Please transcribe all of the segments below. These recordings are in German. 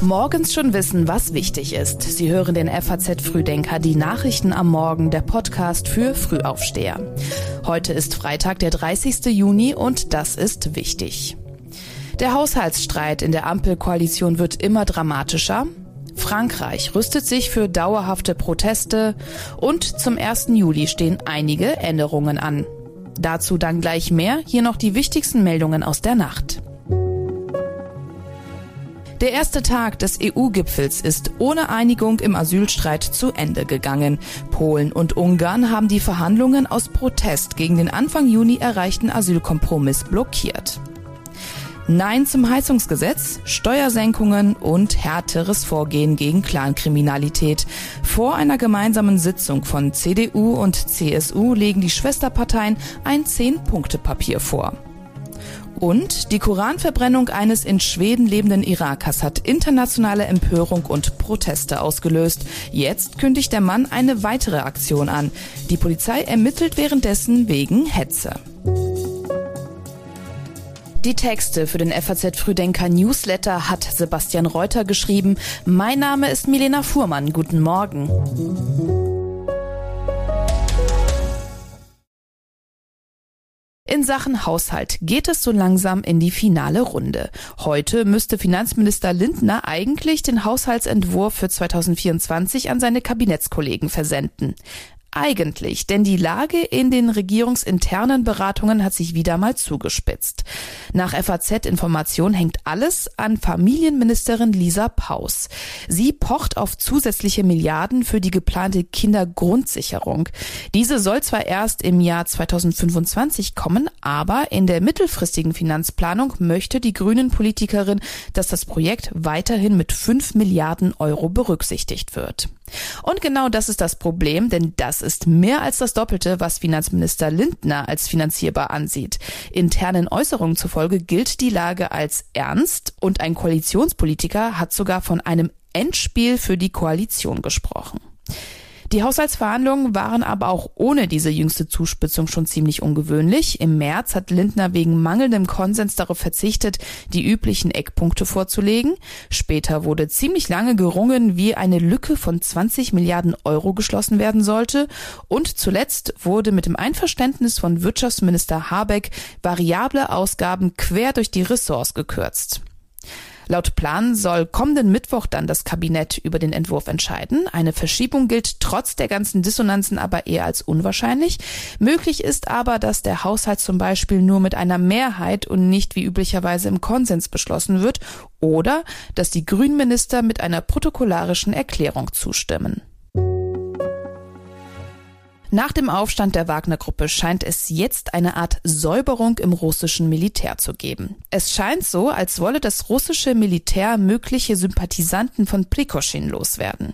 Morgens schon wissen, was wichtig ist. Sie hören den FAZ Frühdenker, die Nachrichten am Morgen, der Podcast für Frühaufsteher. Heute ist Freitag, der 30. Juni und das ist wichtig. Der Haushaltsstreit in der Ampelkoalition wird immer dramatischer. Frankreich rüstet sich für dauerhafte Proteste und zum 1. Juli stehen einige Änderungen an. Dazu dann gleich mehr, hier noch die wichtigsten Meldungen aus der Nacht. Der erste Tag des EU-Gipfels ist ohne Einigung im Asylstreit zu Ende gegangen. Polen und Ungarn haben die Verhandlungen aus Protest gegen den Anfang Juni erreichten Asylkompromiss blockiert. Nein zum Heizungsgesetz, Steuersenkungen und härteres Vorgehen gegen Clankriminalität. Vor einer gemeinsamen Sitzung von CDU und CSU legen die Schwesterparteien ein Zehn-Punkte-Papier vor. Und die Koranverbrennung eines in Schweden lebenden Irakers hat internationale Empörung und Proteste ausgelöst. Jetzt kündigt der Mann eine weitere Aktion an. Die Polizei ermittelt währenddessen wegen Hetze. Die Texte für den FAZ Früdenker Newsletter hat Sebastian Reuter geschrieben. Mein Name ist Milena Fuhrmann. Guten Morgen. Sachen Haushalt geht es so langsam in die finale Runde. Heute müsste Finanzminister Lindner eigentlich den Haushaltsentwurf für 2024 an seine Kabinettskollegen versenden. Eigentlich, denn die Lage in den regierungsinternen Beratungen hat sich wieder mal zugespitzt. Nach FAZ-Information hängt alles an Familienministerin Lisa Paus. Sie pocht auf zusätzliche Milliarden für die geplante Kindergrundsicherung. Diese soll zwar erst im Jahr 2025 kommen, aber in der mittelfristigen Finanzplanung möchte die Grünen Politikerin, dass das Projekt weiterhin mit 5 Milliarden Euro berücksichtigt wird. Und genau das ist das Problem, denn das ist mehr als das Doppelte, was Finanzminister Lindner als finanzierbar ansieht. Internen Äußerungen zufolge gilt die Lage als ernst und ein Koalitionspolitiker hat sogar von einem Endspiel für die Koalition gesprochen. Die Haushaltsverhandlungen waren aber auch ohne diese jüngste Zuspitzung schon ziemlich ungewöhnlich. Im März hat Lindner wegen mangelndem Konsens darauf verzichtet, die üblichen Eckpunkte vorzulegen. Später wurde ziemlich lange gerungen, wie eine Lücke von 20 Milliarden Euro geschlossen werden sollte. Und zuletzt wurde mit dem Einverständnis von Wirtschaftsminister Habeck variable Ausgaben quer durch die Ressorts gekürzt. Laut Plan soll kommenden Mittwoch dann das Kabinett über den Entwurf entscheiden. Eine Verschiebung gilt trotz der ganzen Dissonanzen aber eher als unwahrscheinlich. Möglich ist aber, dass der Haushalt zum Beispiel nur mit einer Mehrheit und nicht wie üblicherweise im Konsens beschlossen wird oder dass die Grünminister mit einer protokollarischen Erklärung zustimmen. Nach dem Aufstand der Wagner-Gruppe scheint es jetzt eine Art Säuberung im russischen Militär zu geben. Es scheint so, als wolle das russische Militär mögliche Sympathisanten von Prikoschin loswerden.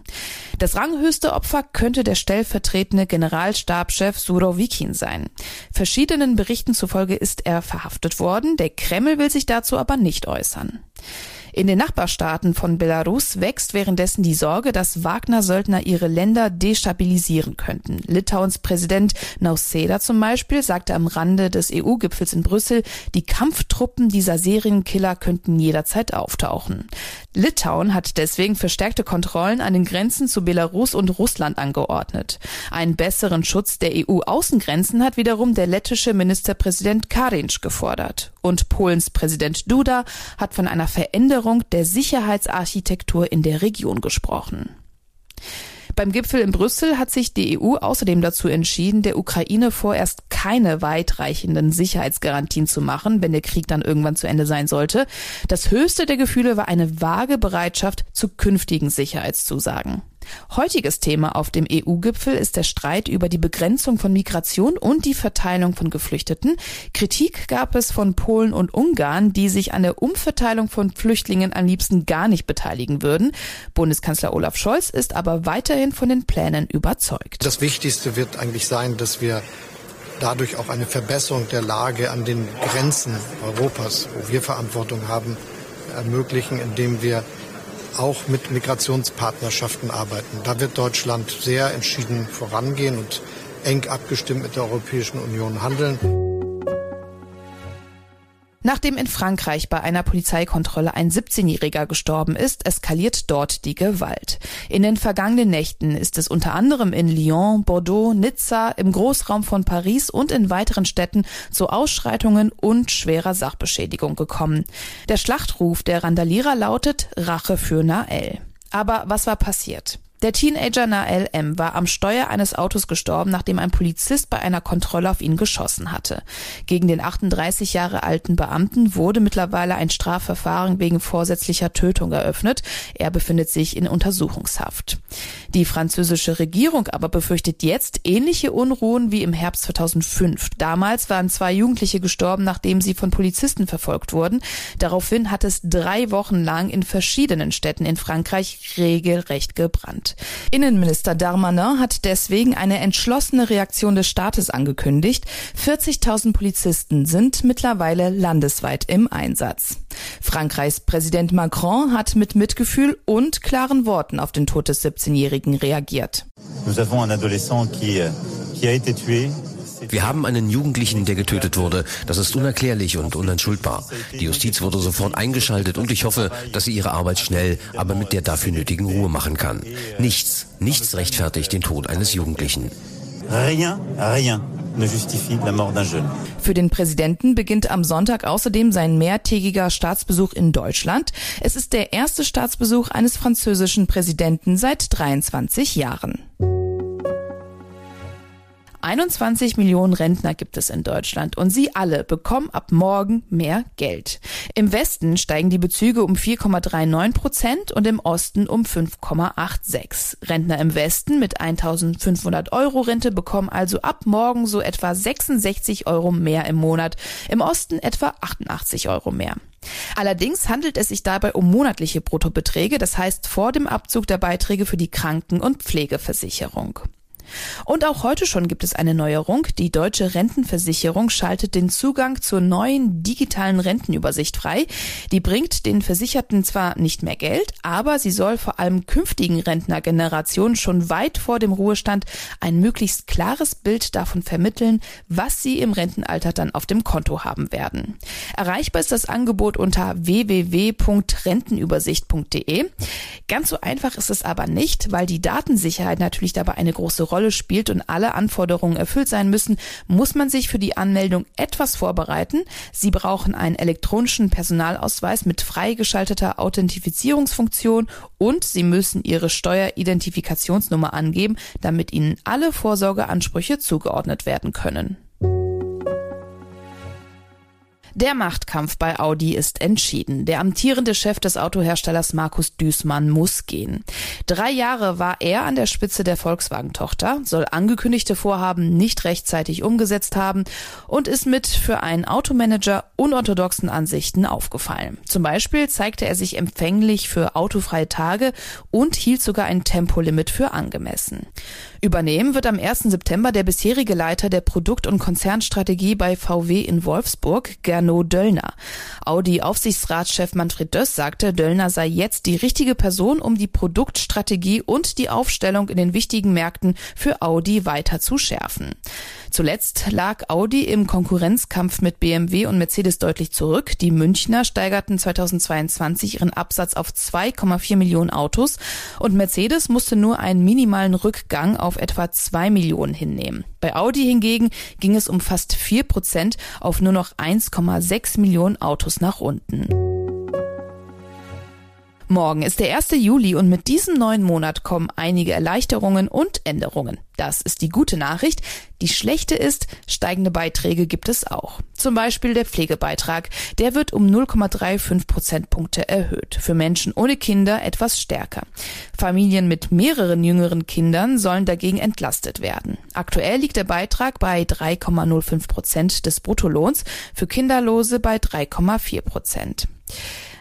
Das ranghöchste Opfer könnte der stellvertretende Generalstabschef Surovikin sein. Verschiedenen Berichten zufolge ist er verhaftet worden. Der Kreml will sich dazu aber nicht äußern. In den Nachbarstaaten von Belarus wächst währenddessen die Sorge, dass Wagner-Söldner ihre Länder destabilisieren könnten. Litauens Präsident Nauseda zum Beispiel sagte am Rande des EU-Gipfels in Brüssel, die Kampftruppen dieser Serienkiller könnten jederzeit auftauchen. Litauen hat deswegen verstärkte Kontrollen an den Grenzen zu Belarus und Russland angeordnet. Einen besseren Schutz der EU-Außengrenzen hat wiederum der lettische Ministerpräsident Karinc gefordert. Und Polens Präsident Duda hat von einer Veränderung der Sicherheitsarchitektur in der Region gesprochen. Beim Gipfel in Brüssel hat sich die EU außerdem dazu entschieden, der Ukraine vorerst keine weitreichenden Sicherheitsgarantien zu machen, wenn der Krieg dann irgendwann zu Ende sein sollte. Das höchste der Gefühle war eine vage Bereitschaft zu künftigen Sicherheitszusagen. Heutiges Thema auf dem EU-Gipfel ist der Streit über die Begrenzung von Migration und die Verteilung von Geflüchteten. Kritik gab es von Polen und Ungarn, die sich an der Umverteilung von Flüchtlingen am liebsten gar nicht beteiligen würden. Bundeskanzler Olaf Scholz ist aber weiterhin von den Plänen überzeugt. Das Wichtigste wird eigentlich sein, dass wir dadurch auch eine Verbesserung der Lage an den Grenzen Europas, wo wir Verantwortung haben, ermöglichen, indem wir auch mit Migrationspartnerschaften arbeiten. Da wird Deutschland sehr entschieden vorangehen und eng abgestimmt mit der Europäischen Union handeln. Nachdem in Frankreich bei einer Polizeikontrolle ein 17-Jähriger gestorben ist, eskaliert dort die Gewalt. In den vergangenen Nächten ist es unter anderem in Lyon, Bordeaux, Nizza, im Großraum von Paris und in weiteren Städten zu Ausschreitungen und schwerer Sachbeschädigung gekommen. Der Schlachtruf der Randalierer lautet Rache für Nael. Aber was war passiert? Der Teenager Nael M. war am Steuer eines Autos gestorben, nachdem ein Polizist bei einer Kontrolle auf ihn geschossen hatte. Gegen den 38 Jahre alten Beamten wurde mittlerweile ein Strafverfahren wegen vorsätzlicher Tötung eröffnet. Er befindet sich in Untersuchungshaft. Die französische Regierung aber befürchtet jetzt ähnliche Unruhen wie im Herbst 2005. Damals waren zwei Jugendliche gestorben, nachdem sie von Polizisten verfolgt wurden. Daraufhin hat es drei Wochen lang in verschiedenen Städten in Frankreich regelrecht gebrannt. Innenminister Darmanin hat deswegen eine entschlossene Reaktion des Staates angekündigt. 40.000 Polizisten sind mittlerweile landesweit im Einsatz. Frankreichs Präsident Macron hat mit Mitgefühl und klaren Worten auf den Tod des 17-Jährigen reagiert. Nous avons un adolescent qui, tué wir haben einen Jugendlichen, der getötet wurde. Das ist unerklärlich und unentschuldbar. Die Justiz wurde sofort eingeschaltet und ich hoffe, dass sie ihre Arbeit schnell, aber mit der dafür nötigen Ruhe machen kann. Nichts, nichts rechtfertigt den Tod eines Jugendlichen. Rien, rien. Für den Präsidenten beginnt am Sonntag außerdem sein mehrtägiger Staatsbesuch in Deutschland. Es ist der erste Staatsbesuch eines französischen Präsidenten seit 23 Jahren. 21 Millionen Rentner gibt es in Deutschland und sie alle bekommen ab morgen mehr Geld. Im Westen steigen die Bezüge um 4,39 Prozent und im Osten um 5,86. Rentner im Westen mit 1500 Euro Rente bekommen also ab morgen so etwa 66 Euro mehr im Monat, im Osten etwa 88 Euro mehr. Allerdings handelt es sich dabei um monatliche Bruttobeträge, das heißt vor dem Abzug der Beiträge für die Kranken- und Pflegeversicherung. Und auch heute schon gibt es eine Neuerung. Die deutsche Rentenversicherung schaltet den Zugang zur neuen digitalen Rentenübersicht frei. Die bringt den Versicherten zwar nicht mehr Geld, aber sie soll vor allem künftigen Rentnergenerationen schon weit vor dem Ruhestand ein möglichst klares Bild davon vermitteln, was sie im Rentenalter dann auf dem Konto haben werden. Erreichbar ist das Angebot unter www.rentenübersicht.de. Ganz so einfach ist es aber nicht, weil die Datensicherheit natürlich dabei eine große Rolle Rolle spielt und alle Anforderungen erfüllt sein müssen, muss man sich für die Anmeldung etwas vorbereiten. Sie brauchen einen elektronischen Personalausweis mit freigeschalteter Authentifizierungsfunktion und Sie müssen Ihre Steueridentifikationsnummer angeben, damit Ihnen alle Vorsorgeansprüche zugeordnet werden können. Der Machtkampf bei Audi ist entschieden. Der amtierende Chef des Autoherstellers Markus Düßmann muss gehen. Drei Jahre war er an der Spitze der Volkswagen-Tochter, soll angekündigte Vorhaben nicht rechtzeitig umgesetzt haben und ist mit für einen Automanager unorthodoxen Ansichten aufgefallen. Zum Beispiel zeigte er sich empfänglich für autofreie Tage und hielt sogar ein Tempolimit für angemessen. Übernehmen wird am 1. September der bisherige Leiter der Produkt- und Konzernstrategie bei VW in Wolfsburg, Gernot Döllner. Audi-Aufsichtsratschef Manfred Döss sagte, Döllner sei jetzt die richtige Person, um die Produktstrategie und die Aufstellung in den wichtigen Märkten für Audi weiter zu schärfen. Zuletzt lag Audi im Konkurrenzkampf mit BMW und Mercedes deutlich zurück. Die Münchner steigerten 2022 ihren Absatz auf 2,4 Millionen Autos und Mercedes musste nur einen minimalen Rückgang auf etwa 2 Millionen hinnehmen. Bei Audi hingegen ging es um fast 4 Prozent auf nur noch 1,6 Millionen Autos nach unten. Morgen ist der 1. Juli und mit diesem neuen Monat kommen einige Erleichterungen und Änderungen. Das ist die gute Nachricht. Die schlechte ist, steigende Beiträge gibt es auch. Zum Beispiel der Pflegebeitrag. Der wird um 0,35 Prozentpunkte erhöht. Für Menschen ohne Kinder etwas stärker. Familien mit mehreren jüngeren Kindern sollen dagegen entlastet werden. Aktuell liegt der Beitrag bei 3,05 Prozent des Bruttolohns, für Kinderlose bei 3,4 Prozent.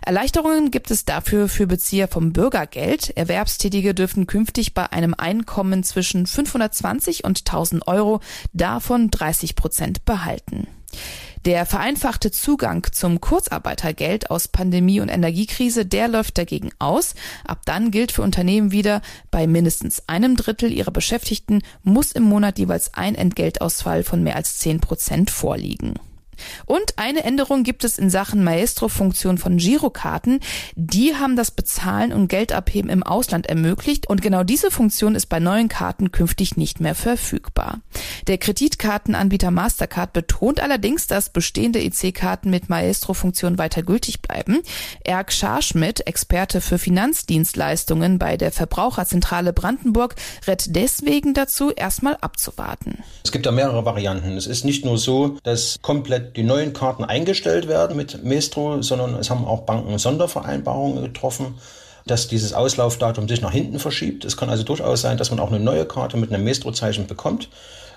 Erleichterungen gibt es dafür für Bezieher vom Bürgergeld. Erwerbstätige dürfen künftig bei einem Einkommen zwischen 520 und 1000 Euro davon 30 Prozent behalten. Der vereinfachte Zugang zum Kurzarbeitergeld aus Pandemie und Energiekrise, der läuft dagegen aus. Ab dann gilt für Unternehmen wieder, bei mindestens einem Drittel ihrer Beschäftigten muss im Monat jeweils ein Entgeltausfall von mehr als 10 Prozent vorliegen. Und eine Änderung gibt es in Sachen Maestro-Funktion von Girokarten. Die haben das Bezahlen und Geldabheben im Ausland ermöglicht und genau diese Funktion ist bei neuen Karten künftig nicht mehr verfügbar. Der Kreditkartenanbieter Mastercard betont allerdings, dass bestehende EC-Karten mit Maestro-Funktion weiter gültig bleiben. Erk Scharschmidt, Experte für Finanzdienstleistungen bei der Verbraucherzentrale Brandenburg, rät deswegen dazu, erstmal abzuwarten. Es gibt da mehrere Varianten. Es ist nicht nur so, dass komplett die neuen Karten eingestellt werden mit Maestro, sondern es haben auch Banken Sondervereinbarungen getroffen dass dieses Auslaufdatum sich nach hinten verschiebt. Es kann also durchaus sein, dass man auch eine neue Karte mit einem Maestro-Zeichen bekommt.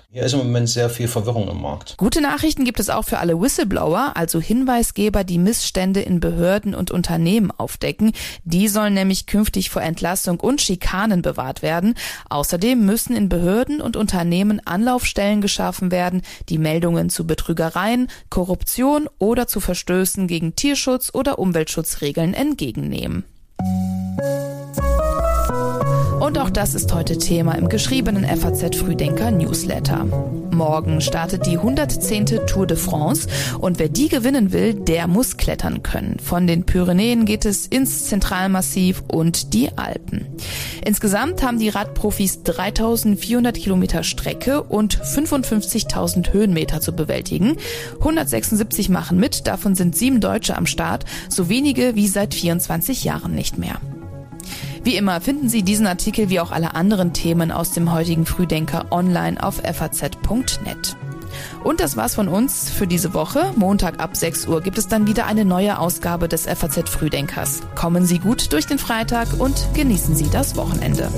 Hier ist im Moment sehr viel Verwirrung im Markt. Gute Nachrichten gibt es auch für alle Whistleblower, also Hinweisgeber, die Missstände in Behörden und Unternehmen aufdecken. Die sollen nämlich künftig vor Entlassung und Schikanen bewahrt werden. Außerdem müssen in Behörden und Unternehmen Anlaufstellen geschaffen werden, die Meldungen zu Betrügereien, Korruption oder zu Verstößen gegen Tierschutz oder Umweltschutzregeln entgegennehmen. Und auch das ist heute Thema im geschriebenen FAZ Frühdenker Newsletter. Morgen startet die 110. Tour de France und wer die gewinnen will, der muss klettern können. Von den Pyrenäen geht es ins Zentralmassiv und die Alpen. Insgesamt haben die Radprofis 3400 Kilometer Strecke und 55.000 Höhenmeter zu bewältigen. 176 machen mit, davon sind sieben Deutsche am Start, so wenige wie seit 24 Jahren nicht mehr. Wie immer finden Sie diesen Artikel wie auch alle anderen Themen aus dem heutigen Frühdenker online auf faz.net. Und das war's von uns für diese Woche. Montag ab 6 Uhr gibt es dann wieder eine neue Ausgabe des FAZ Frühdenkers. Kommen Sie gut durch den Freitag und genießen Sie das Wochenende.